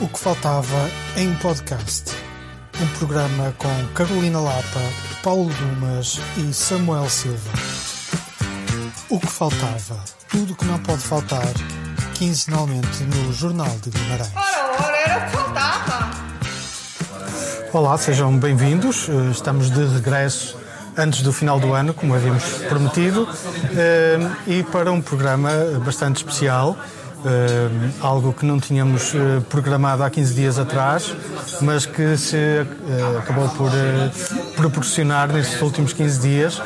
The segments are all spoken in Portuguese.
O que faltava em podcast. Um programa com Carolina Lapa, Paulo Dumas e Samuel Silva. O que faltava. Tudo o que não pode faltar. Quinzenalmente no Jornal de Guimarães. Ora, ora, era o que faltava. Olá, sejam bem-vindos. Eh, Estamos de regresso antes do final do ano, como havíamos prometido, eh, e para um programa bastante especial. Eh, algo que não tínhamos eh, programado há 15 dias atrás, mas que se eh, acabou por proporcionar nestes últimos 15 dias.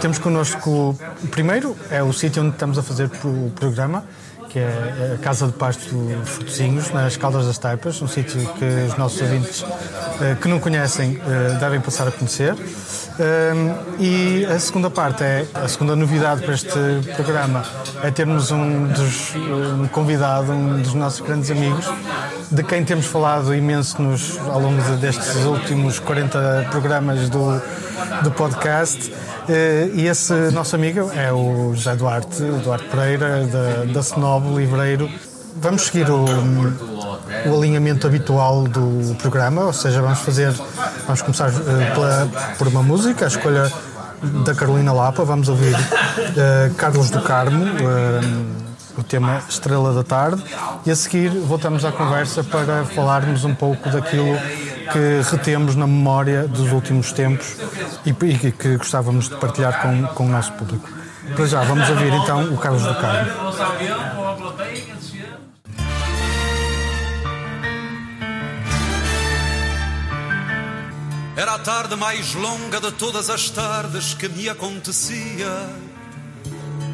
Temos connosco, primeiro, é o sítio onde estamos a fazer o programa, que é a Casa de Pasto Frutozinhos, nas Caldas das Taipas, um sítio que os nossos ouvintes eh, que não conhecem eh, devem passar a conhecer. Um, e a segunda parte é a segunda novidade para este programa é termos um, dos, um convidado, um dos nossos grandes amigos, de quem temos falado imenso nos, ao longo de- destes últimos 40 programas do, do podcast. Eh, E esse nosso amigo é o José Duarte, o Duarte Pereira, da, da Senob Livreiro. Vamos seguir o, o alinhamento habitual do programa, ou seja, vamos fazer, vamos começar eh, pela- por uma música, a escolha da Carolina Lapa, vamos ouvir eh, Carlos do Carmo, eh, o tema Estrela da Tarde, e a seguir voltamos à conversa para falarmos um pouco daquilo que retemos na memória dos últimos tempos e, e que gostávamos de partilhar com, com o nosso público. Para já, vamos ouvir então o Carlos do Carmo. Era a tarde mais longa de todas as tardes que me acontecia.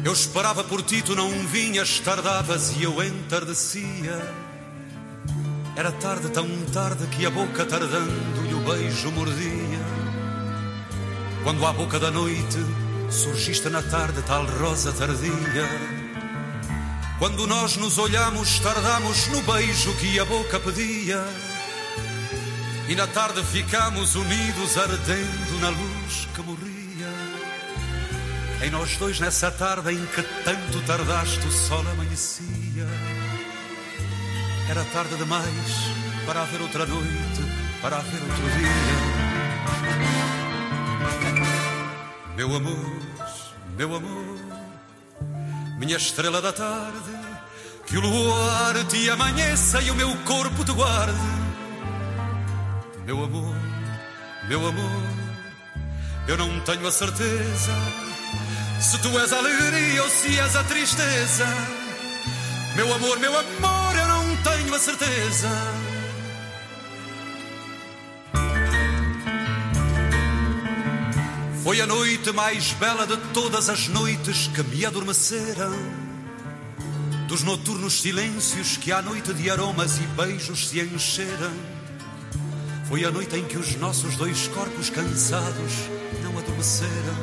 Eu esperava por ti, tu não vinhas, tardavas e eu entardecia. Era tarde, tão tarde que a boca tardando e o beijo mordia. Quando à boca da noite surgiste na tarde tal rosa tardia. Quando nós nos olhamos, tardamos no beijo que a boca pedia. E na tarde ficamos unidos, ardendo na luz que morria. Em nós dois, nessa tarde em que tanto tardaste, o sol amanhecia. Era tarde demais para haver outra noite, para haver outro dia. Meu amor, meu amor, minha estrela da tarde, que o luar te amanheça e o meu corpo te guarde. Meu amor, meu amor, eu não tenho a certeza se tu és a alegria ou se és a tristeza. Meu amor, meu amor, tenho a certeza. Foi a noite mais bela de todas as noites que me adormeceram. Dos noturnos silêncios que à noite de aromas e beijos se encheram. Foi a noite em que os nossos dois corpos cansados não adormeceram.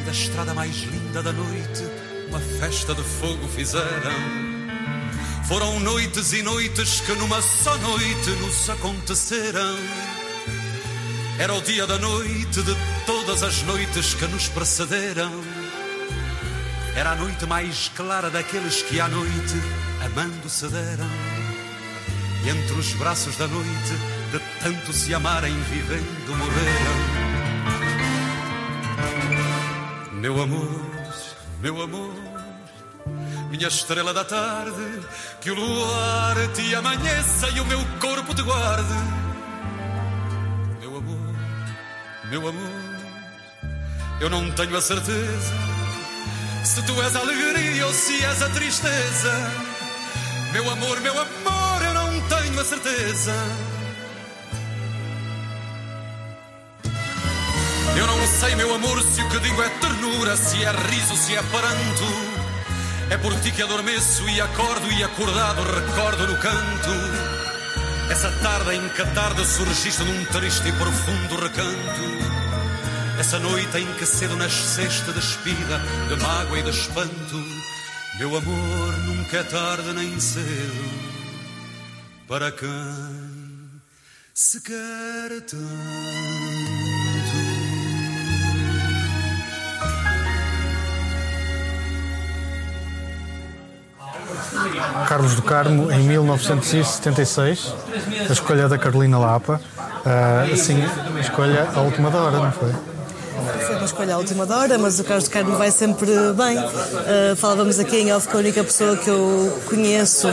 E da estrada mais linda da noite, uma festa de fogo fizeram. Foram noites e noites que numa só noite nos aconteceram. Era o dia da noite de todas as noites que nos precederam. Era a noite mais clara daqueles que à noite amando se deram. E entre os braços da noite, de tanto se amarem, vivendo, morreram. Meu amor, meu amor, minha estrela da tarde, que o luar te amanheça e o meu corpo te guarde. Meu amor, meu amor, eu não tenho a certeza se tu és a alegria ou se és a tristeza. Meu amor, meu amor, eu não tenho a certeza. Eu não sei, meu amor, se o que digo é ternura, se é riso, se é pranto. É por ti que adormeço e acordo e acordado recordo no canto. Essa tarde em que a tarde surgiste num triste e profundo recanto. Essa noite em que cedo nasceste despida de mágoa e de espanto. Meu amor, nunca é tarde nem cedo para quem se quer tanto. Carlos do Carmo em 1976, a escolha da Carolina Lapa. Uh, assim, a escolha à última da hora, não foi? Foi uma escolha à última hora, mas o Carlos do Carmo vai sempre bem. Uh, falávamos aqui em off com a única pessoa que eu conheço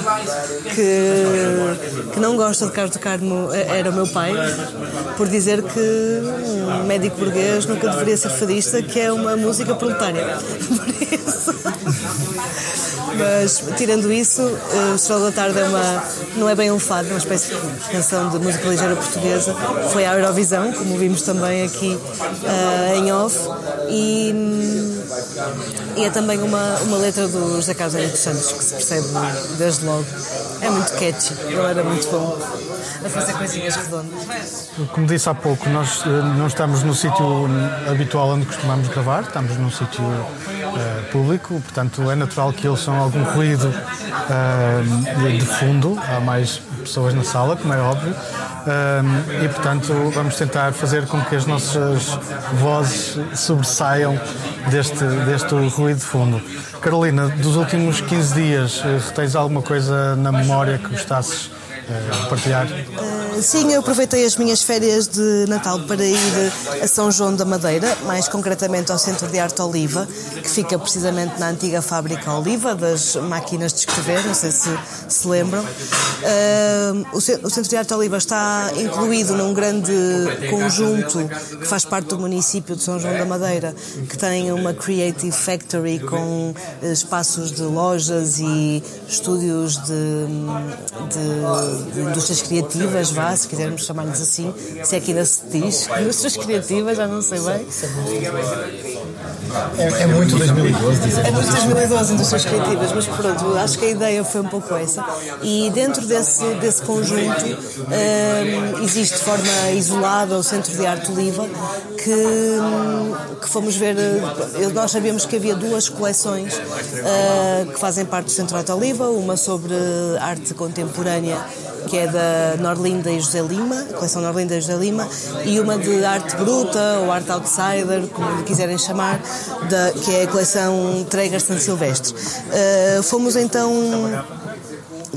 que, que não gosta de Carlos do Carmo era o meu pai, por dizer que um médico burguês nunca deveria ser fadista, que é uma música proletária. Por isso. Mas, tirando isso, uh, o Estrela da Tarde é uma, não é bem um fado, é uma espécie de canção de música ligeira portuguesa. Foi à Eurovisão, como vimos também aqui uh, em off. E, e, é também uma, uma letra do José Carlos Henrique Santos, que se percebe desde logo. É muito catchy, ele era muito bom a fazer coisinhas redondas. Como disse há pouco, nós uh, não estamos no sítio habitual onde costumamos gravar, estamos num sítio uh, público, portanto é natural que eles são algum ruído uh, de fundo, há mais pessoas na sala, como é óbvio, uh, e portanto vamos tentar fazer com que as nossas vozes sobressaiam deste, deste ruído de fundo. Carolina, dos últimos 15 dias, tens alguma coisa na memória que gostasses uh, partilhar? Sim, eu aproveitei as minhas férias de Natal para ir a São João da Madeira, mais concretamente ao Centro de Arte Oliva, que fica precisamente na antiga fábrica Oliva, das máquinas de escrever, não sei se se lembram. Uh, o Centro de Arte Oliva está incluído num grande conjunto que faz parte do município de São João da Madeira, que tem uma Creative Factory com espaços de lojas e estúdios de, de, de indústrias criativas, vá, se quisermos chamar-lhes assim, se é que ainda se diz, indústrias criativas, já não sei bem. É, é muito 2012, dizer. É muito 2012, indústrias criativas, mas pronto, acho que a ideia foi um pouco essa. E dentro desse, desse conjunto um, existe de forma isolada o Centro de Arte Oliva, que, que fomos ver. Nós sabíamos que havia duas coleções uh, que fazem parte do Centro de Arte Oliva, uma sobre arte contemporânea que é da Norlinda e José Lima, coleção Norlinda e José Lima, e uma de arte bruta ou arte outsider, como quiserem chamar, da, que é a coleção Tregas San Silvestre. Uh, fomos então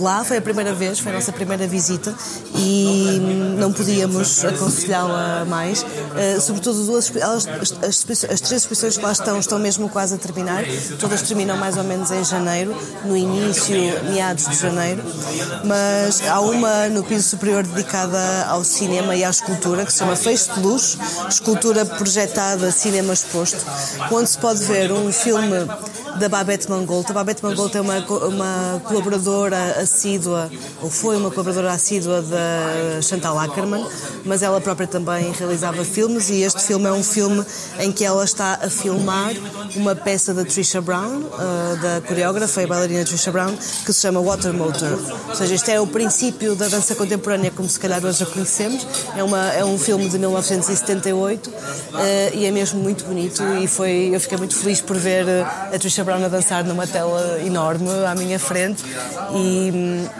lá, foi a primeira vez, foi a nossa primeira visita e não podíamos aconselhá-la mais. Uh, sobretudo duas, as, as, as, três exposições que lá estão estão mesmo quase a terminar, todas terminam mais ou menos em janeiro, no início, meados de janeiro, mas há uma no piso superior dedicada ao cinema e à escultura, que se chama Feixe de Luz, escultura projetada, cinema exposto, onde se pode ver um filme da Babette Mangold. A Babette Mangold é uma, uma colaboradora assídua, ou foi uma colaboradora assídua da Chantal Ackerman, mas ela própria também realizava filmes e este filme é um filme em que ela está a filmar uma peça da Trisha Brown, uh, da coreógrafa e bailarina Trisha Brown, que se chama Water Motor. Ou seja, isto é o princípio da dança contemporânea como se calhar hoje a conhecemos. É, uma, é um filme de 1978 uh, e é mesmo muito bonito e foi, eu fiquei muito feliz por ver a Trisha Brown a dançar numa tela enorme à minha frente e,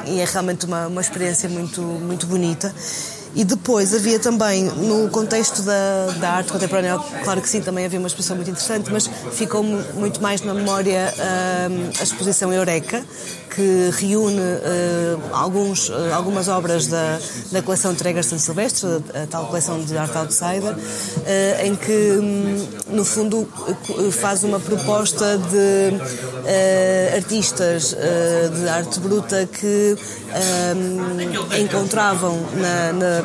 e é realmente uma, uma experiência muito, muito bonita. E depois havia também, no contexto da, da arte contemporânea, claro que sim, também havia uma exposição muito interessante, mas ficou muito mais na memória uh, a exposição Eureka, que reúne uh, alguns, uh, algumas obras da, da coleção Tregas São Silvestre, a, a, tal coleção de Art Outsider, em que, um, no fundo, faz uma proposta de artistas de arte bruta que encontravam na, na,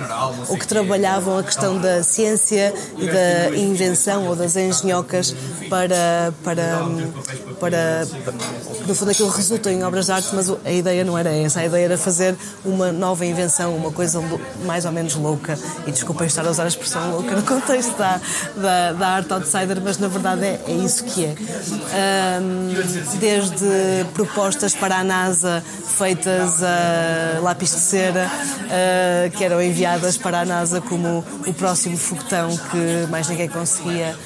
ou que trabalhavam a questão da ciência e da invenção ou das engenhocas para, para, para, no fundo aquilo resulta em obras de arte mas a ideia não era essa. A ideia era fazer uma nova invenção, uma coisa mais ou menos louca. E desculpem estar a usar a expressão louca no contexto da, da, da arte outsider, mas na verdade é, é isso que é. Um, desde propostas para a NASA feitas a lápis de cera, uh, que eram enviadas para a NASA como o próximo foguetão que mais ninguém conseguia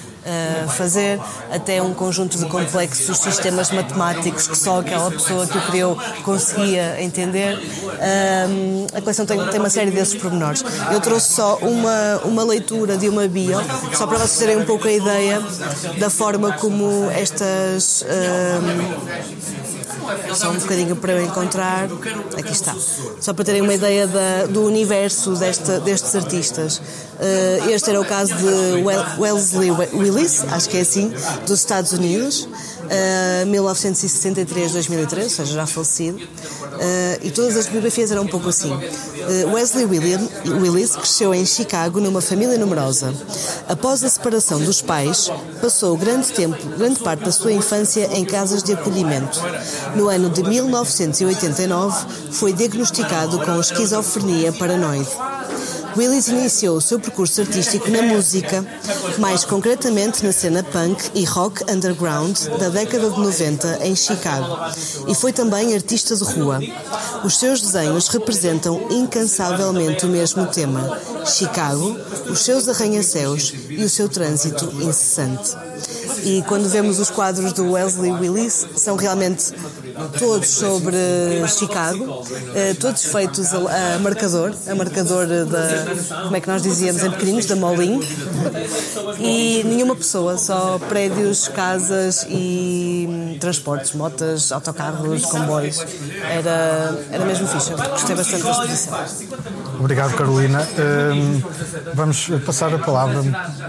fazer, até um conjunto de complexos sistemas matemáticos que só aquela pessoa que o criou conseguia entender. Uh, a coleção tem, tem uma série desses pormenores. Eu trouxe só uma, uma leitura de uma bio, só para vocês terem um pouco a ideia da forma como estas. Uh, só um bocadinho para eu encontrar. Aqui está. Só para terem uma ideia da, do universo desta, destes artistas. Uh, este era o caso de Wellesley Willis, acho que é assim, dos Estados Unidos. Uh, 1963-2003, ou seja, já falecido, uh, e todas as biografias eram um pouco assim. Uh, Wesley William, Willis cresceu em Chicago numa família numerosa. Após a separação dos pais, passou grande tempo, grande parte da sua infância em casas de acolhimento. No ano de 1989, foi diagnosticado com esquizofrenia paranoide. Willis iniciou o seu percurso artístico na música, mais concretamente na cena punk e rock underground da década de 90 em Chicago, e foi também artista de rua. Os seus desenhos representam incansavelmente o mesmo tema: Chicago, os seus arranha-céus e o seu trânsito incessante. E quando vemos os quadros do Wesley Willis, são realmente todos sobre Chicago, eh, todos feitos a, marcador, a marcador da, como é que nós dizíamos em pequeninos, da Molin, e nenhuma pessoa, só prédios, casas e transportes, motas, autocarros, comboios. Era, era mesmo fixe, gostei bastante da exposição. Obrigado, Carolina. Hum, vamos passar a palavra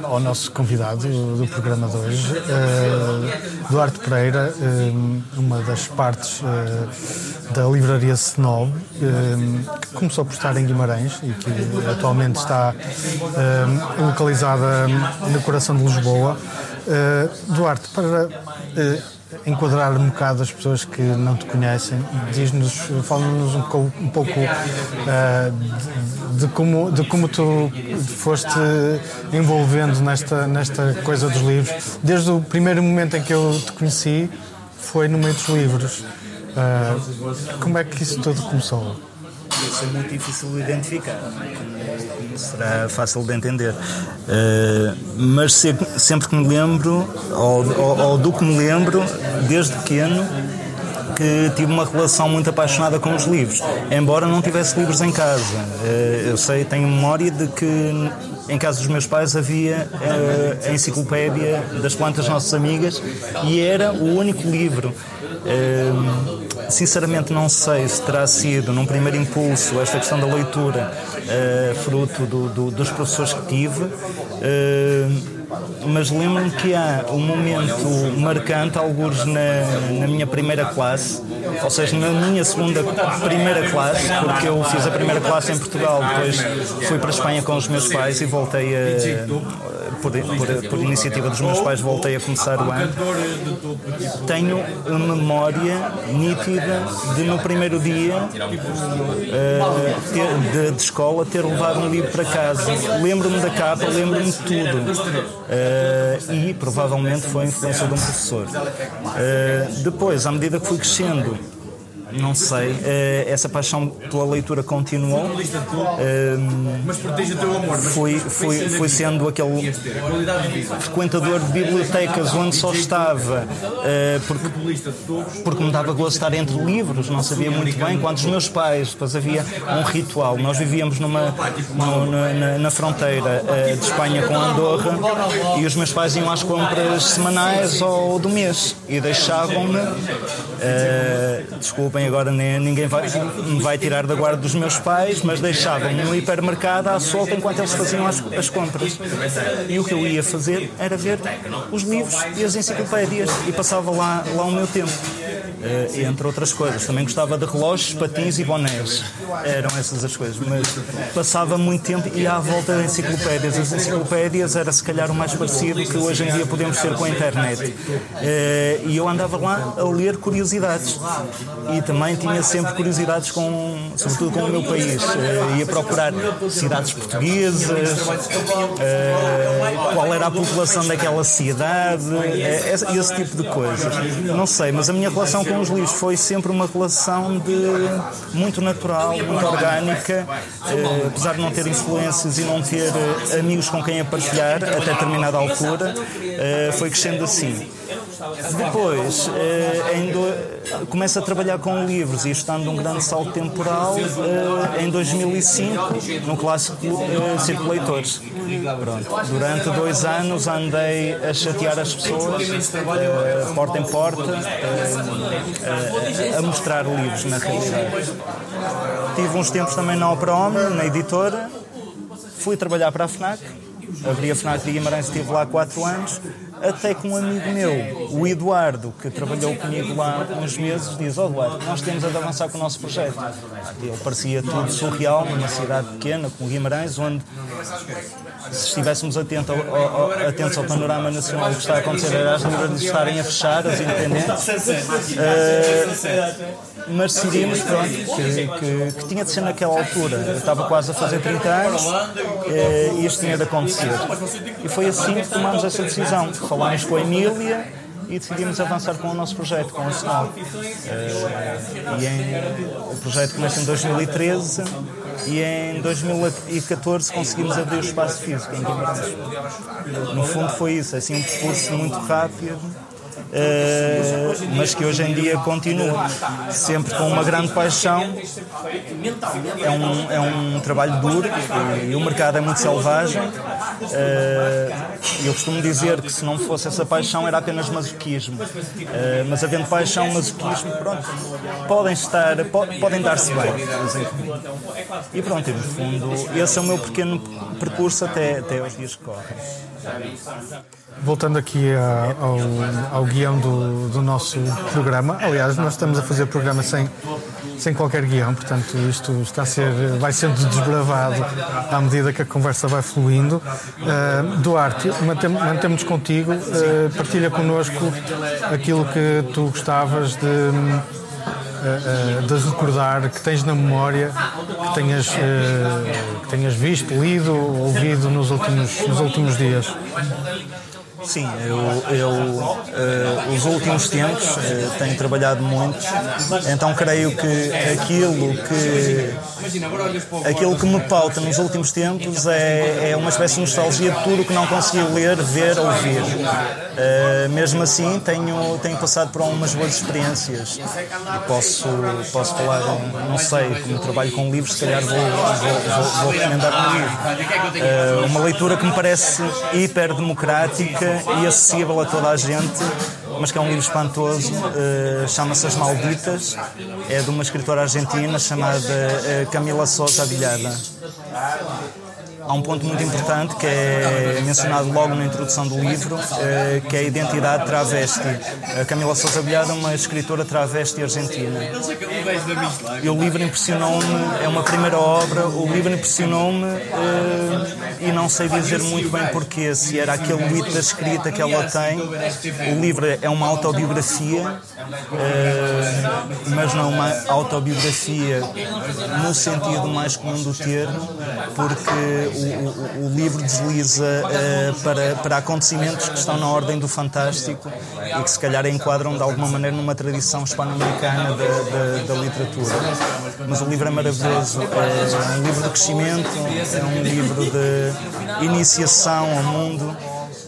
ao nosso convidado do programa de hoje, uh, Duarte Pereira, hum, uma das partes uh, da livraria Snob, uh, que começou por estar em Guimarães e que atualmente está uh, localizada no coração de Lisboa. Duarte, para enquadrar um bocado as pessoas que não te conhecem, diz-nos, fala-nos um, um, pouco uh, de, de, como, de como tu foste envolvendo nesta, nesta coisa dos livros, desde o primeiro momento em que eu te conheci foi no meio dos livros. Uh, como é que isso tudo começou? Isso é muito difícil de identificar, não será fácil de entender. Uh, mas sempre que me lembro, ou, ou, ou do que me lembro, desde pequeno, que tive uma relação muito apaixonada com os livros, embora não tivesse livros em casa. Eh, eu sei, tenho memória de que em casa dos meus pais havia eh, a enciclopédia das plantas nossas amigas e era o único livro. Eh, sinceramente não sei se terá sido num primeiro impulso esta questão da leitura fruto do, do, dos professores que tive mas lembro-me que há um momento marcante, alguns na, na minha primeira classe, ou seja, na minha segunda primeira classe, porque eu fiz a primeira classe em Portugal, depois fui para a Espanha com os meus pais e voltei a por, por, por, iniciativa dos meus pais, voltei a começar o ano. Tenho uma memória nítida de no primeiro dia uh, ter, de, de, escola ter levado um livro para casa. Lembro-me da capa, lembro-me de tudo. Uh, e provavelmente foi a influência de um professor. Uh, depois, à medida que fui crescendo, não sei. Uh, essa paixão pela leitura continuou. Uh, Mas proteja o teu amor. Fui, fui, fui sendo aquele frequentador de bibliotecas onde só estava uh, porque, porque me dava gosto de estar entre livros, não sabia muito bem. Quando os meus pais, depois havia um ritual. Nós vivíamos numa, na, na, fronteira de Espanha com Andorra e os meus pais iam às compras semanais ou do mês e deixavam-me. Desculpem, agora nem, ninguém vai, me vai tirar da guarda dos meus pais, mas deixavam-me no hipermercado à solta enquanto eles faziam as, as compras. E o que eu ia fazer era ver os livros e as enciclopédias e passava lá, lá o meu tempo. Uh, entre outras coisas. Também gostava de relógios, patins e bonés. Eram essas as coisas. Mas passava muito tempo e à volta de enciclopédias. As enciclopédias era se calhar o mais parecido que hoje em dia podemos ter com a internet. Uh, e eu andava lá a ler curiosidades. E também tinha sempre curiosidades com, sobretudo com o meu país. Uh, ia procurar cidades portuguesas, qual era a população daquela cidade, esse, esse tipo de coisas. Não sei, mas a minha relação com os livros foi sempre uma relação de muito natural, muito orgânica, apesar de não ter influências e não ter amigos com quem a partilhar até determinada altura, foi crescendo assim. Depois, eh, do... começo a trabalhar com livros e estando num grande salto temporal eh, em 2005 no clássico eh, Circo Leitores. Pronto. Durante dois anos andei a chatear as pessoas, porta em porta, a mostrar livros na realidade. Tive uns tempos também na Opera Homem, na editora, fui trabalhar para a FNAC, abri a FNAC de Guimarães, estive lá quatro anos, até que um amigo meu, o Eduardo, que trabalhou comigo lá uns meses, diz: Ó oh, Eduardo, nós temos de avançar com o nosso projeto. Ele parecia tudo surreal numa cidade pequena, como Guimarães, onde se estivéssemos atentos ao, ao, atentos ao panorama nacional, que está a acontecer era as livrarias estarem a fechar, as independentes. Uh, mas decidimos pronto, que, que, que, tinha de ser naquela altura. Eu estava quase a fazer 30 anos eh, e isto tinha de acontecer. E foi assim que tomámos essa decisão. Falámos com a Emília e decidimos avançar com o nosso projeto, com o Snow. Eh, e em, o projeto começa em 2013 e em 2014 conseguimos abrir o espaço físico em. No fundo foi isso, assim um percurso muito rápido uh, mas que hoje em dia continua sempre com uma grande paixão. É um, é um trabalho duro e, o mercado é muito selvagem. Uh, eu costumo dizer que se não fosse essa paixão era apenas masoquismo. Uh, mas havendo paixão, masoquismo, pronto, podem estar, podem dar-se bem. E pronto, no fundo, esse é o meu pequeno percurso até, até os dias que correm. Voltando aqui ao, ao guião do, do, nosso programa, aliás, nós estamos a fazer programa sem, sem qualquer guião, portanto, isto está a ser, vai sendo desbravado à medida que a conversa vai fluindo. Uh, Duarte, mantemos contigo, uh, partilha connosco aquilo que tu gostavas de. Uh, de recordar que tens na memória, que tenhas, que tenhas visto, lido, ouvido nos últimos, nos últimos dias. Sim, eu, eu uh, os últimos tempos uh, tenho trabalhado muito, então creio que aquilo que aquilo que me pauta nos últimos tempos é, é uma espécie de nostalgia de tudo que não consegui ler, ver, ouvir. Uh, mesmo assim, tenho, tenho passado por algumas boas experiências e posso, posso falar, não sei, como trabalho com livros, se calhar vou, vou, vou, vou recomendar um livro. uma leitura que me parece hiper democrática e acessível a toda a gente, mas que é um livro espantoso, uh, chama-se As Malditas, é de uma escritora argentina chamada uh, Camila Sousa Vilhada há um ponto muito importante que é mencionado logo na introdução do livro, eh, que é a identidade travesti. A Camila Sousa Bilhada é uma escritora travesti argentina. E o livro impressionou-me, é uma primeira obra, o livro impressionou-me eh, e não sei dizer muito bem porquê, se era aquele mito da escrita que ela tem. O livro é uma autobiografia, eh, mas não uma autobiografia no sentido mais comum do termo, porque o, o, livro desliza uh, para, para acontecimentos que estão na ordem do fantástico e que se calhar enquadram de alguma maneira numa tradição hispano-americana da, da, da, literatura. Mas o livro é maravilhoso, é um livro de crescimento, é um livro de iniciação ao mundo.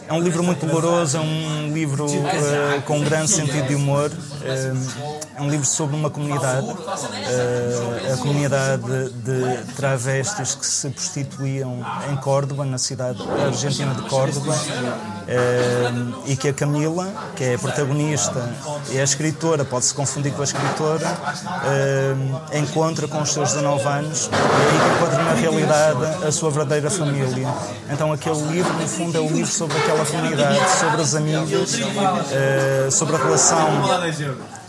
É um livro muito doloroso, é um livro uh, com um grande sentido de humor. É um livro sobre uma comunidade, uh, a comunidade de travestis que se prostituíam em Córdoba, na cidade argentina de Córdoba, uh, e que a Camila, que é a protagonista e é a escritora, pode-se confundir com a escritora, uh, encontra com os seus 19 anos e encontra na realidade a sua verdadeira família. Então aquele livro, no fundo, é o livro sobre aquela comunidade, sobre as amigas, sobre a relação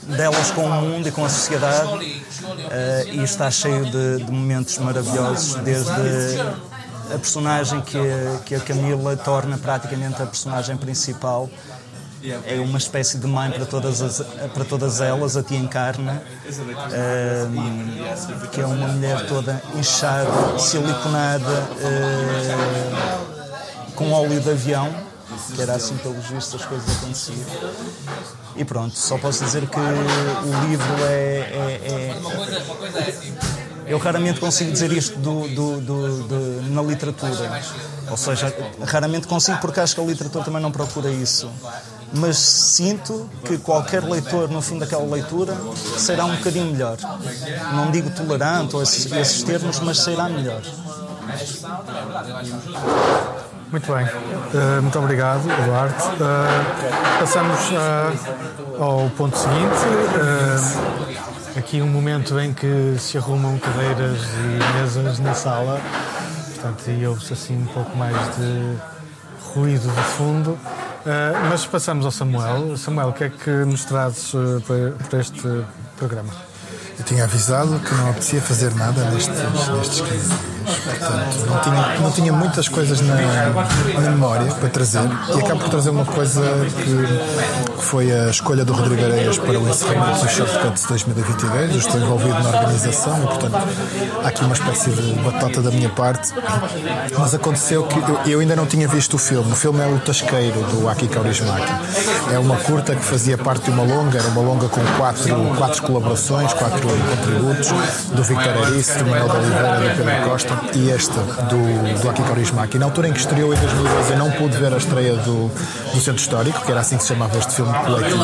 delas com o mundo e com a sociedade uh, e está cheio de, de, momentos maravilhosos, desde a personagem que, que a Camila torna praticamente a personagem principal. É uma espécie de mãe para todas, as, para todas elas, a tia encarna, uh, que é uma mulher toda inchada, siliconada, uh, com óleo de avião, que era assim pelos vistos as coisas aconteciam. E pronto, só posso dizer que o livro é, é, é... Eu raramente consigo dizer isto do, do, do, do, na literatura. Ou seja, raramente consigo porque acho que a literatura também não procura isso. mas sinto que qualquer leitor, no fim daquela leitura, será um bocadinho melhor. Não digo tolerante ou esses, esses termos, mas será melhor. Muito bem, uh, muito obrigado, Eduardo. Uh, passamos uh, ao ponto seguinte. aqui um momento em que se arrumam cadeiras e mesas na sala, portanto, e ouve-se assim um pouco mais de ruído de fundo. mas passamos ao Samuel. Samuel, o que é que nos trazes para este programa? Eu tinha avisado que não apetecia fazer nada nestes, nestes 15 dias. Portanto, não tinha, não tinha muitas coisas na, na memória para trazer e acabo por trazer uma coisa que, que foi a escolha do Rodrigo Areias para o encerramento do Shortcuts 2022. Eu estou envolvido na organização e, portanto, há aqui uma espécie de batota da minha parte. Mas aconteceu que eu, eu ainda não tinha visto o filme. O filme é O Tasqueiro, do Aki Kaurismäki. É uma curta que fazia parte de uma longa, era uma longa com quatro, quatro colaborações, quatro contributos do Victor Arice, do Manuel de Oliveira, do Pedro Costa e este do, do Aki Kaurismäki. Na altura em que estreou em 2012 eu não pude ver a estreia do, do Centro Histórico, que era assim que se chamava este filme coletivo.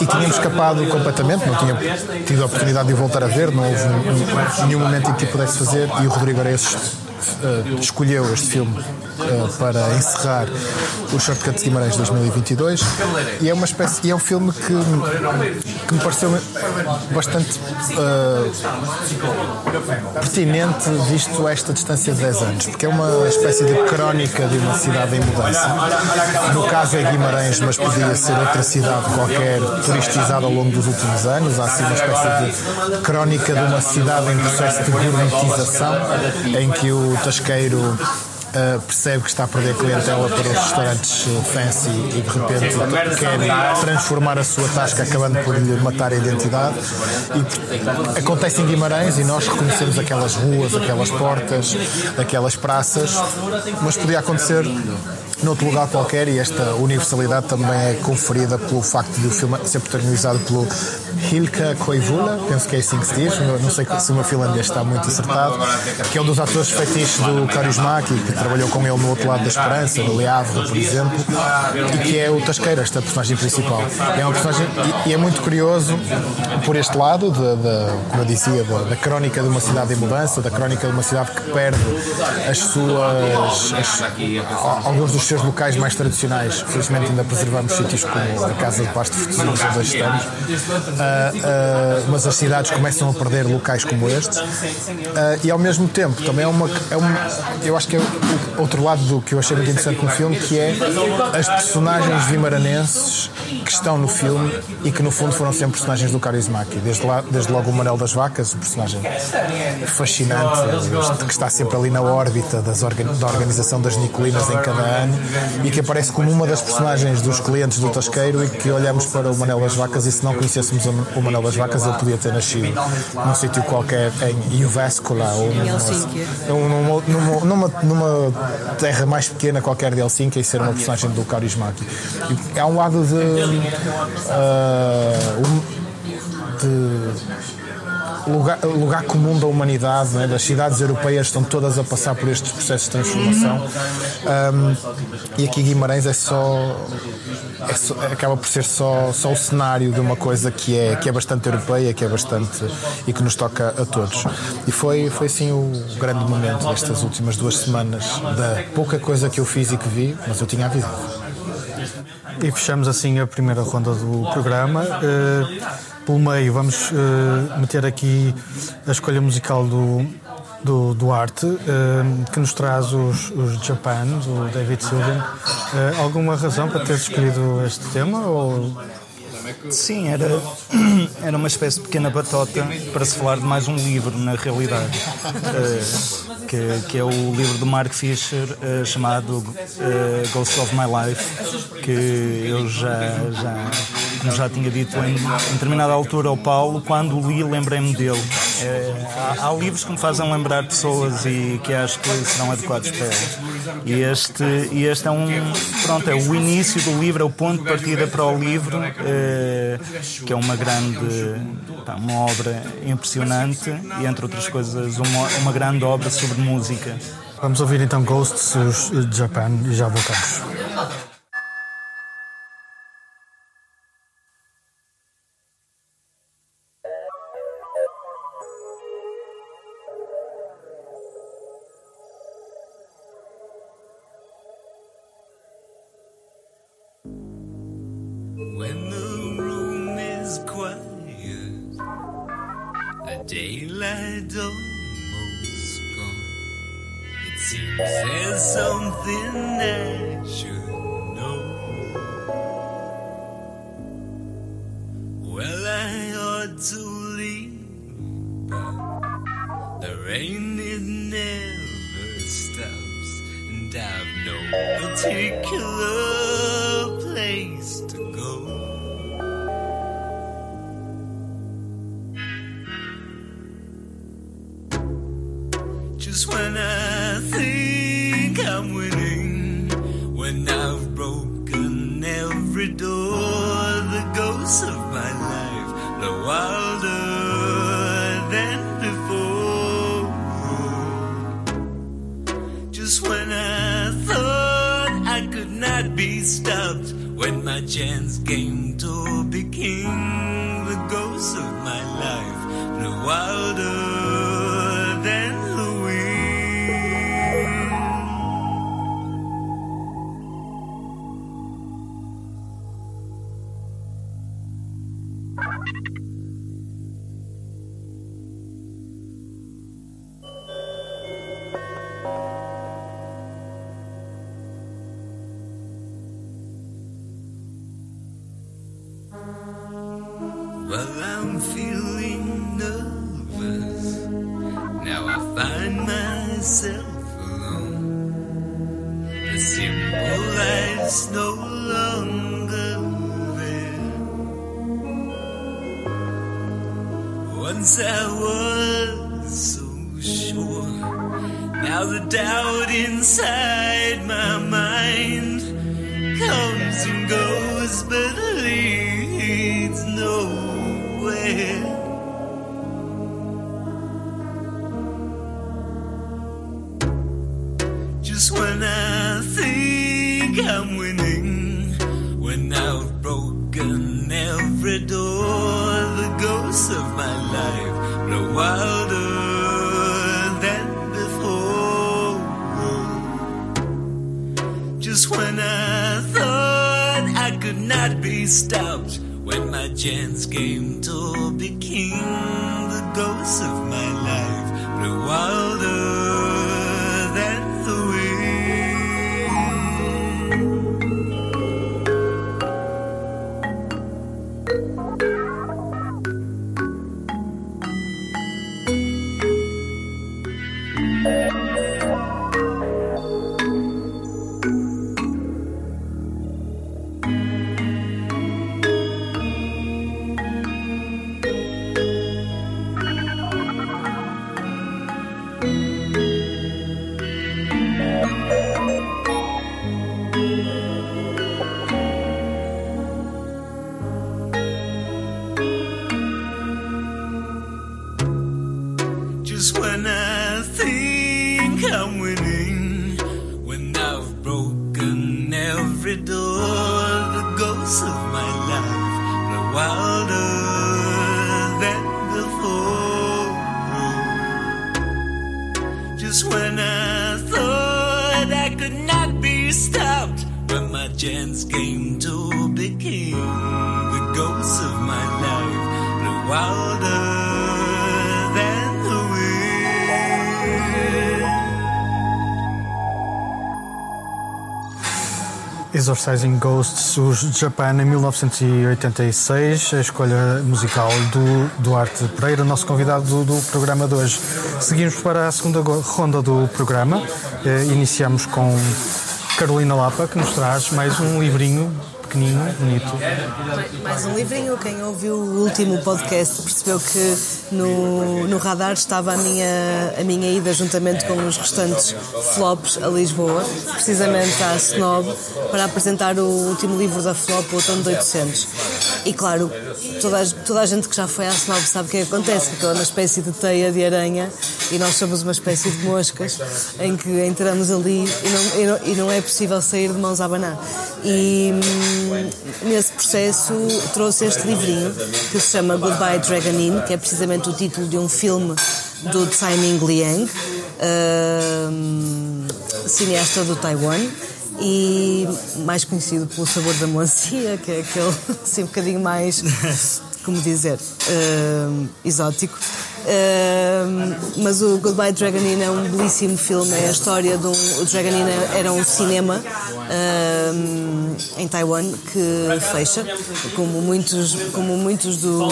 E tínhamos escapado completamente, não tinha tido a oportunidade de voltar a ver, não houve nenhum momento em que pudesse fazer e o Rodrigo Areces uh, escolheu este filme para encerrar o Shortcut de Guimarães 2022 e é uma espécie e é um filme que, que me pareceu bastante uh, pertinente visto esta distância de 10 anos porque é uma espécie de crónica de uma cidade em mudança. No caso é Guimarães mas podia ser outra cidade qualquer turistizada ao longo dos últimos anos. Há assim uma espécie de crónica de uma cidade em processo de gourmetização em que o tasqueiro Uh, percebe que está a perder clientela para os restaurantes uh, fancy e de repente quer transformar a sua tasca acabando por lhe matar a identidade. E acontece em Guimarães e nós reconhecemos aquelas ruas, aquelas portas, aquelas praças mas podia acontecer noutro lugar qualquer e esta universalidade também é conferida pelo facto de o filme ser protagonizado pelo Hilka Koivula, penso que é assim que se diz, não sei se o meu finlandês está muito acertado, que é um dos atores fetiches do Kaurismäki, que trabalhou com ele no outro lado da Esperança, no Le por exemplo, e que é o Tasqueira, esta personagem principal. É uma personagem, e é muito curioso por este lado, de, de como eu dizia, da, da crónica de uma cidade em mudança, da crónica de uma cidade que perde as suas. As, alguns dos seus locais mais tradicionais. Felizmente ainda preservamos sítios como a Casa de Pasto de Fortezinhos, onde estamos. Uh, uh, mas as cidades começam a perder locais como estes. Uh, e ao mesmo tempo, também é uma, é uma. Eu acho que é outro lado do que eu achei muito interessante no filme, que é as personagens vimaranenses que estão no filme e que no fundo foram sempre personagens do Carismaki. Desde, lá, desde logo o Manel das Vacas, o personagem fascinante, que está sempre ali na órbita das da organização das Nicolinas em cada ano e que aparece como uma das personagens dos clientes do Tasqueiro e que olhamos para o Manel das Vacas e se não conhecêssemos o Manel das Vacas ele podia ter nascido num sítio qualquer em Uvascula ou numa, numa, numa, numa, terra mais pequena qualquer de Helsinki e ser uma personagem do Kaurismäki. Há um lado de, uh, de lugar, lugar comum da humanidade, né? das cidades europeias estão todas a passar por estes processos de transformação. Um, e aqui Guimarães é só, é só, acaba por ser só, só o cenário de uma coisa que é, que é bastante europeia, que é bastante e que nos toca a todos. E foi, foi assim o grande momento destas últimas duas semanas, da pouca coisa que eu fiz e que vi, mas eu tinha avisado. E fechamos assim a primeira ronda do programa. Uh, pelo meio vamos uh, meter aqui a escolha musical do, do, do arte, uh, que nos traz os, os Japan, do David Sylvian. Uh, alguma razão para ter escolhido este tema? Ou... Sim, era, era uma espécie de pequena batota para se falar de mais um livro, na realidade. Uh, que, que, é o livro do Mark Fisher uh, chamado uh, Ghost of My Life, que eu já, já, como já tinha dito em, em determinada altura ao Paulo, quando li lembrei-me dele. há, há, livros que me fazem lembrar pessoas e que acho que serão adequados para elas. E este, e este é um pronto, é o início do livro, é o ponto de partida para o livro que é uma grande, uma obra impressionante e, entre outras coisas, uma, uma grande obra sobre música. Vamos ouvir então Ghosts, os Japan, e já voltamos. No particular place to go. Just when I chance game was so sure. Now the doubt inside my mind comes and goes, but leads nowhere. Just when I think I'm winning, when I've broken every door, wilder than before. Just when I thought I could not be stopped, when my chance came to Exorcising Ghosts, os Japan em 1986, a escolha musical do Duarte Pereira, nosso convidado do, do programa de hoje. Seguimos para a segunda ronda do programa. Eh, iniciamos com Carolina Lapa, que nos traz mais um livrinho pequenino, bonito. Mais um livrinho. Quem ouviu o último podcast percebeu que no, no radar estava a minha, a minha ida juntamente com os restantes flops a Lisboa, precisamente à Snob, para apresentar o último livro da Flop, o Outono de 800. E claro, toda a, toda a gente que já foi à Snob sabe o que é acontece, que é uma espécie de teia de aranha e nós somos uma espécie de moscas em que entramos ali e não, e não, e não é possível sair de mãos a abanar. E hum, nesse processo trouxe este livrinho que se chama Goodbye Dragon Inn, que é precisamente o título de um filme do Tsai Ming Liang, hum, cineasta do Taiwan e mais conhecido pelo sabor da melancia, que é aquele assim um bocadinho mais, como dizer, hum, exótico. Mas o Goodbye Dragon Inn é um belíssimo filme. É a história de um. O Dragon Inn era um cinema em Taiwan que fecha, como muitos, como muitos do,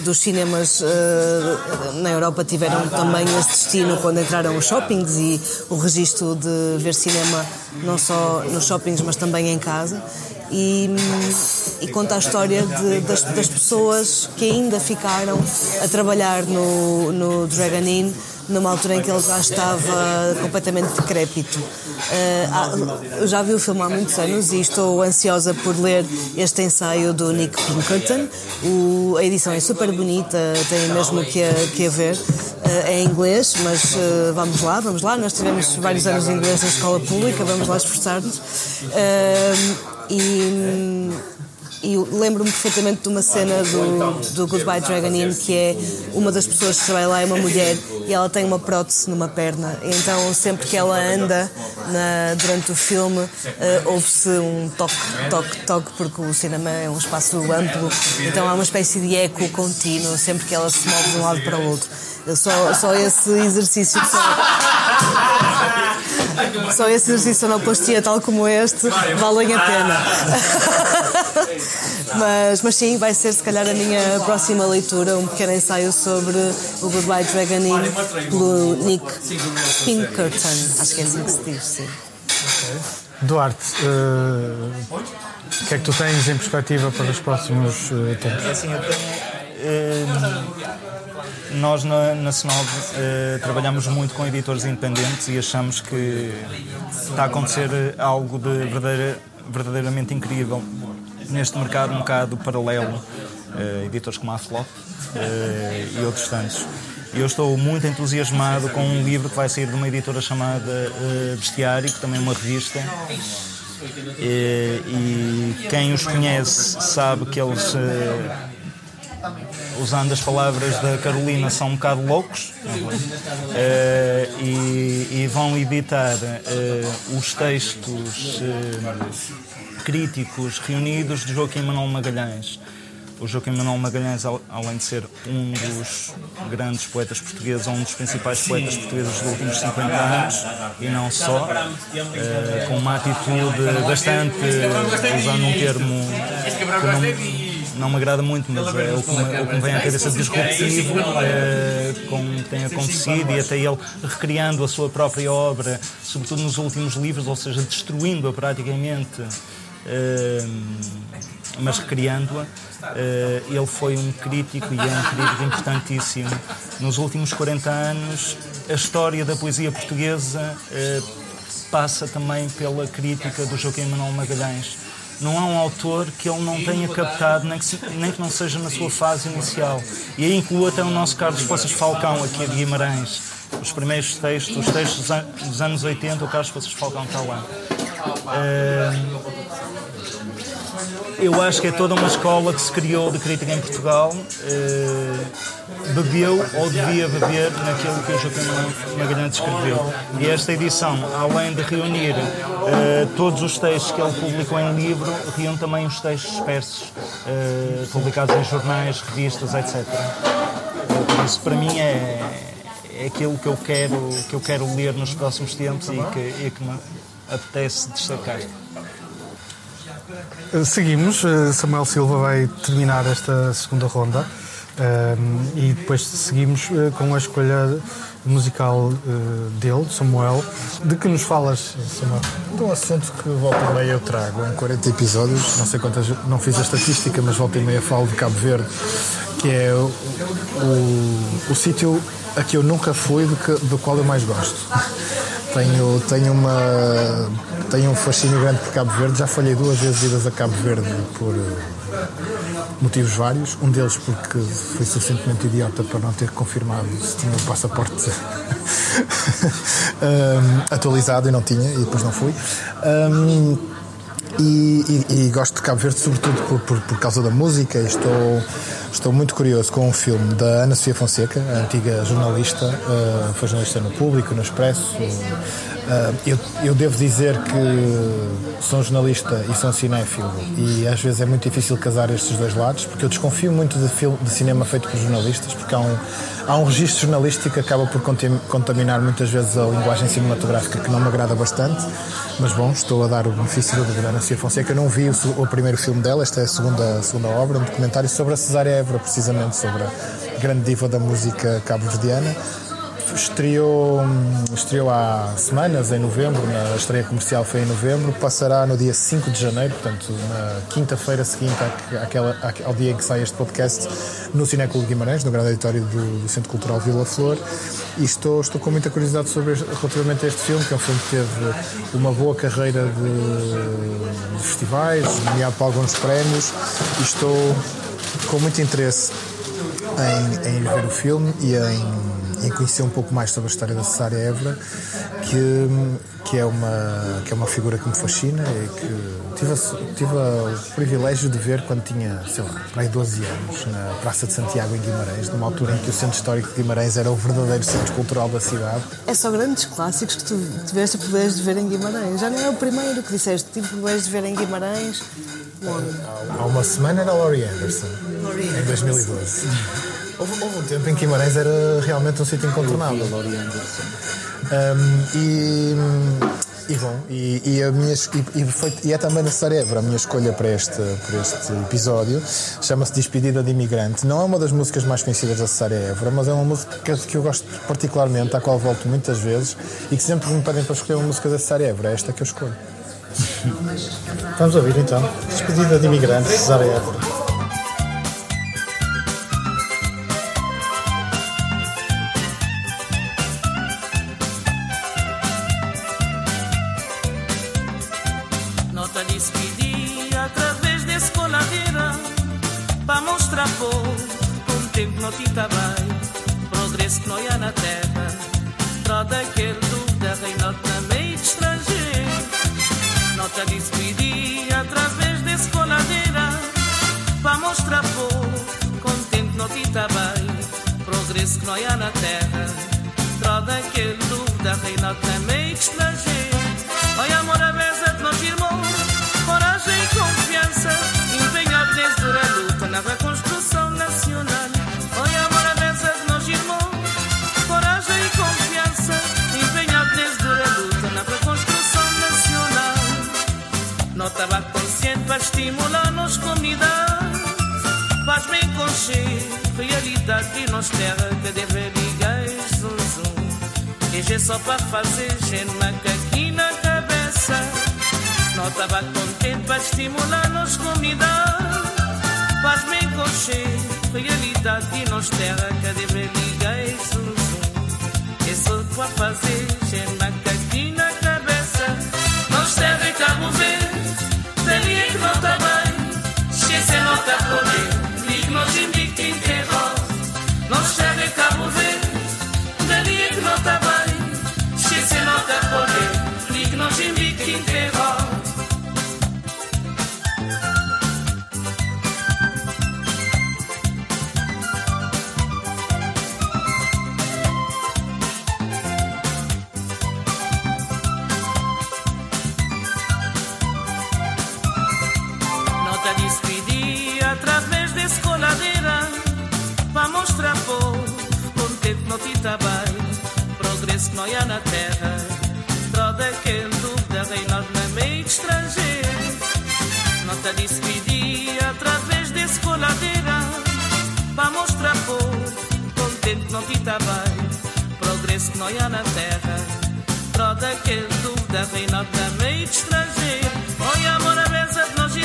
dos cinemas uh, na Europa tiveram também esse destino quando entraram os shoppings e o registro de ver cinema não só nos shoppings mas também em casa e, e conta a história de, das, das, pessoas que ainda ficaram a trabalhar no, no Dragon Inn numa altura em que ele já estava completamente decrépito. Uh, já vi o filme há muitos anos e estou ansiosa por ler este ensaio do Nick Pinkerton. O, a edição é super bonita, tem mesmo que a, que a ver. Uh, é em inglês, mas uh, vamos lá, vamos lá. Nós tivemos vários anos de inglês na escola pública, vamos lá esforçar-nos. E, e lembro-me perfeitamente de uma cena do, do Goodbye Dragon Inn que é uma das pessoas que trabalha lá é uma mulher e ela tem uma prótese numa perna. Então sempre que ela anda na, durante o filme uh, ouve-se um toque, toque, toque porque o cinema é um espaço amplo. Então há uma espécie de eco contínuo sempre que ela se move de um lado para o outro. Só, só esse exercício só, só esse exercício na postia tal como este valem a pena mas, mas sim, vai ser se calhar a minha próxima leitura, um pequeno ensaio sobre o Goodbye Dragon Inn pelo Nick Pinkerton, acho que é assim que se diz, sim. Duarte, uh, o que é que tu tens em perspectiva para os próximos uh, tempos? É assim, eu tenho, uh, nós na Nacional uh, trabalhamos muito com editores independentes e achamos que está a acontecer algo de verdadeira, verdadeiramente incrível neste mercado um bocado paralelo, uh, editores como a Flop uh, e outros tantos. Eu estou muito entusiasmado com um livro que vai sair de uma editora chamada uh, Bestiário, que também é uma revista. E quem os conhece sabe que eles usando as palavras da Carolina, são um bocado loucos uh, e, e, vão editar uh, os textos uh, críticos reunidos de Joaquim Manuel Magalhães. O Joaquim Manuel Magalhães, além de ser um dos grandes poetas portugueses, um dos principais poetas portugueses dos últimos 50 anos, e não só, com uma atitude bastante, usando um termo que não, não me agrada muito, mas é o que me, o que me vem à cabeça disruptivo é, como tem acontecido e até ele recriando a sua própria obra, sobretudo nos últimos livros, ou seja, destruindo-a praticamente. É, mas recriando-a. Uh, ele foi um crítico e é um crítico importantíssimo. Nos últimos 40 anos, a história da poesia portuguesa uh, passa também pela crítica do Joaquim Manuel Magalhães não há um autor que ele não tenha captado, nem que, nem que não seja na sua fase inicial. E aí incluo até o nosso Carlos Poças Falcão, aqui de Guimarães. Os primeiros textos, os textos dos anos 80, o Carlos Poças Falcão está lá. Uh, eu acho que é toda uma escola que se criou de crítica em Portugal, uh, bebeu ou devia beber naquilo que o Joaquim Magalhães escreveu. E esta edição, além de reunir uh, todos os textos que ele publicou em livro, reúne também os textos dispersos, uh, publicados em jornais, revistas, etc. Isso para mim é, é aquilo que eu quero que eu quero ler nos próximos tempos e que, e que me apetece destacar. Seguimos, eh, Samuel Silva vai terminar esta segunda ronda um, ehm, e depois seguimos uh, com a escolha musical uh, dele, Samuel. De que nos falas, Samuel? De um assunto que volta e meia eu trago em 40 episódios, não sei quantas, não fiz a estatística, mas volta e meia falo de Cabo Verde, que é o, o, o sítio a que eu nunca fui, do, que, do qual eu mais gosto. Tenho, tenho uma tenho um fascínio grande por Cabo Verde. Já falhei duas vezes idas a Cabo Verde por eh, motivos vários. Um deles porque fui suficientemente idiota para não ter confirmado se tinha o passaporte um, atualizado e não tinha, e depois não fui. Um, e, e, e, gosto de Cabo Verde sobretudo por, por, por causa da música. Estou, estou muito curioso com um filme da Ana Sofia Fonseca, a antiga jornalista, uh, foi jornalista no Público, no Expresso, Uh, eu, eu, devo dizer que sou jornalista e sou cinéfilo e às vezes é muito difícil casar estes dois lados porque eu desconfio muito de, filme, de cinema feito por jornalistas porque há um, há um registro jornalístico que acaba por contaminar muitas vezes a linguagem cinematográfica que não me agrada bastante mas bom, estou a dar o benefício da dúvida a Fonseca. Eu não vi o, o, primeiro filme dela, esta é a segunda, a segunda obra, um documentário sobre a Cesária Évora, precisamente sobre a grande diva da música cabo-verdiana estreou, estreou há semanas, em novembro, na estreia comercial foi em novembro, passará no dia 5 de janeiro, portanto, na quinta-feira seguinte àquela, ao dia em que sai este podcast, no Cineclube Guimarães, no grande auditório do, do, Centro Cultural Vila Flor. E estou, estou com muita curiosidade sobre relativamente a este filme, que é um filme que teve uma boa carreira de, de festivais, nomeado para alguns prémios, e estou com muito interesse em, em ver o filme e em em conhecer um pouco mais sobre a história da Cesária Évora, que, que, é uma, que é uma figura que me fascina e que tive, tive o privilégio de ver quando tinha, sei lá, para aí 12 anos, na Praça de Santiago, em Guimarães, numa altura em que o Centro Histórico de Guimarães era o verdadeiro centro cultural da cidade. É só grandes clássicos que tu tiveste o privilégio de ver em Guimarães. Já não é o primeiro que disseste, tive o privilégio de ver em Guimarães. Há uma semana era Laurie Anderson, Laurie em 2012. Houve, houve, um tempo em que Guimarães era realmente um sítio incontornável. Um, e, e bom, e, e, a minha, e, foi, e, é também necessária a minha escolha para este, para este episódio. Chama-se Despedida de Imigrante. Não é uma das músicas mais conhecidas da Évora, mas é uma música que eu gosto particularmente, à qual volto muitas vezes e que sempre me pedem para escolher uma música da Évora. É esta que eu escolho. Vamos ouvir então. Despedida de Imigrante, Cesária para mostrar pouco, contente notita bem, progresso que não há na terra, roda aquele dúvida, reinado na meio de estrangeiro. Terra que deve ligar zum zum. E é só para fazer gente macaquinho na cabeça. Não estava contente para estimular-nos comunidade. Faz-me enconcher realidade de nós terra que deve ligar zum zum. É só para fazer Nota despedir através desse coladeira, para mostrar pouco, contente notita bem, progresso que não há na terra, droga que dúvida reinar na meio estrangeiro. Olha amor a mesa de nós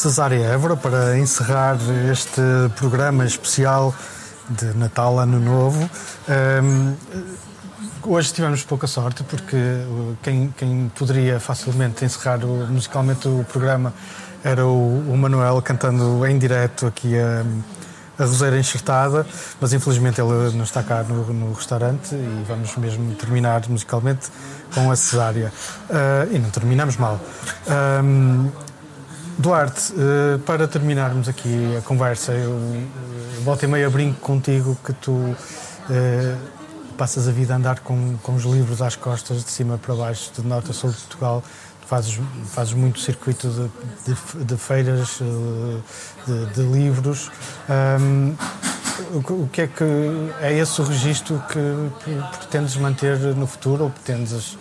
Cesária Évora, para encerrar este programa especial de Natal, Ano Novo. Hum, hoje tivemos pouca sorte, porque uh, quem, quem poderia facilmente encerrar o- musicalmente o programa era o, o Manuel cantando em direto aqui a, a Roseira Enxertada, mas infelizmente ele não está cá no, no restaurante e vamos mesmo terminar musicalmente com a Cesária. Ah, e não terminamos mal. Hum, Duarte, eh, para terminarmos aqui a conversa, eu eh, volta e meia brinco contigo que tu eh, passas a vida a andar com, com os livros às costas, de cima para baixo, de norte a sul de Portugal. Fazes, fazes muito circuito de, de- de feiras de, de livros. Ahm, o o que é que é esse o registro que pretendes manter no futuro ou pretendes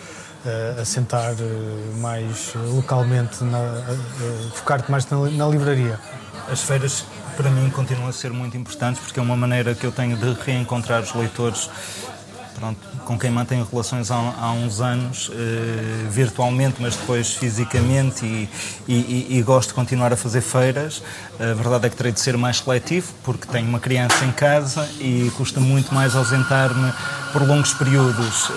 eh, assentar eh, mais eh, localmente, na- focar-te mais na, na livraria? As feiras, para mim, continuam a ser muito importantes porque é uma maneira que eu tenho de reencontrar os leitores pronto, com quem mantenho relações há, há uns anos, eh, virtualmente, mas depois fisicamente, e, e- e- gosto de continuar a fazer feiras. A verdade é que terei de ser mais seletivo, porque tenho uma criança em casa e custa muito mais ausentar-me por longos períodos.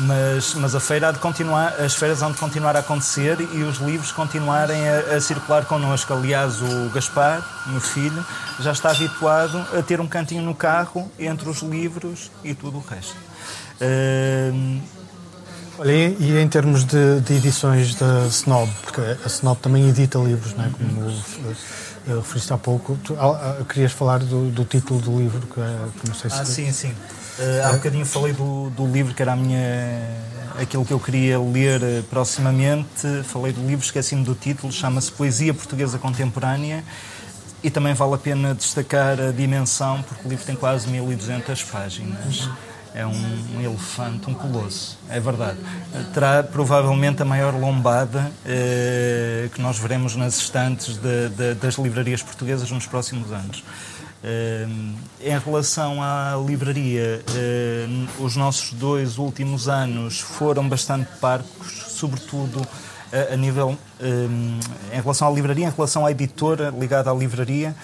Mas, mas a feira há de continuar, as feiras hão de continuar a acontecer e os livros continuarem a, a circular connosco. Aliás, o Gaspar, meu filho, já está habituado a ter um cantinho no carro entre os livros e tudo o resto. Ahm, Olha, e, em termos de, de edições da Snob, porque a Snob também edita livros, não é? como eh, referiste há pouco, tu, querias falar do, do título do livro, que, é- que não sei se. Ah, sim, sim. Uh, há bocadinho falei do, do livro que era a minha, aquilo que eu queria ler uh, proximamente. Falei do livro, esqueci-me do título, chama-se Poesia Portuguesa Contemporânea. E também vale a pena destacar a dimensão, porque o livro tem quase 1200 páginas. É um, um elefante, um colosso, é verdade. Terá provavelmente a maior lombada eh, que nós veremos nas estantes de- de- das livrarias portuguesas nos próximos anos. Eh, em relação à livraria, eh, os nossos dois últimos anos foram bastante parcos, sobretudo a, a nível, eh, em relação à livraria, em relação à editora ligada à livraria,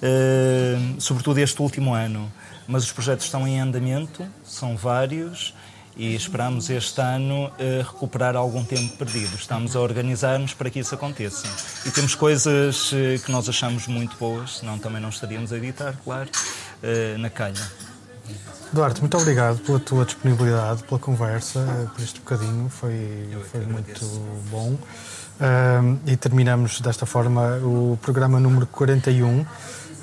eh, sobretudo este último ano. Mas os projetos estão em andamento, são vários, e esperamos este ano eh, recuperar algum tempo perdido. Estamos a organizar-nos para que isso aconteça. E temos coisas eh, que nós achamos muito boas, senão também não estaríamos a editar, claro, eh, na calha. Duarte, muito obrigado pela tua disponibilidade, pela conversa, por este bocadinho, foi, foi muito bom. E terminamos desta forma o programa número 41,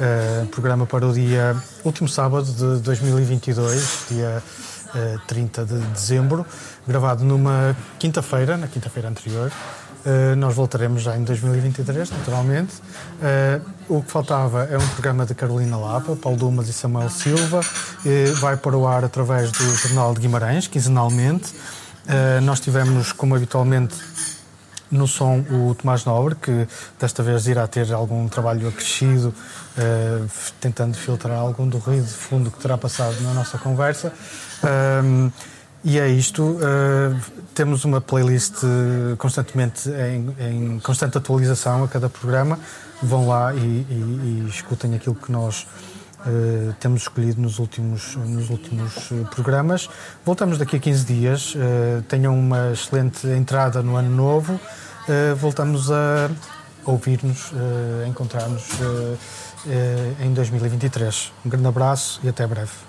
eh, programa para o dia último sábado de 2022, dia 30 de dezembro, gravado numa quinta-feira, na quinta-feira anterior. Uh, nós voltaremos já em 2023, naturalmente. Uh, o que faltava é um programa de Carolina Lapa, Paulo Dumas e Samuel Silva. Vai para o ar através do Jornal de Guimarães, quinzenalmente. Uh, nós tivemos, como habitualmente, no som o Tomás Nobre, que desta vez irá ter algum trabalho acrescido, eh, tentando filtrar algum do ruído de fundo que terá passado na nossa conversa. Ahm, e é isto. eh, temos uma playlist eh, constantemente em, em constante atualização a cada programa. Vão lá e, e- e escutem aquilo que nós eh, temos escolhido nos últimos, nos últimos eh, programas. Voltamos daqui a 15 dias. Eh, tenham uma excelente entrada no ano novo. Voltamos a ouvir-nos, encontrar-nos em 2023. Um grande abraço e até breve.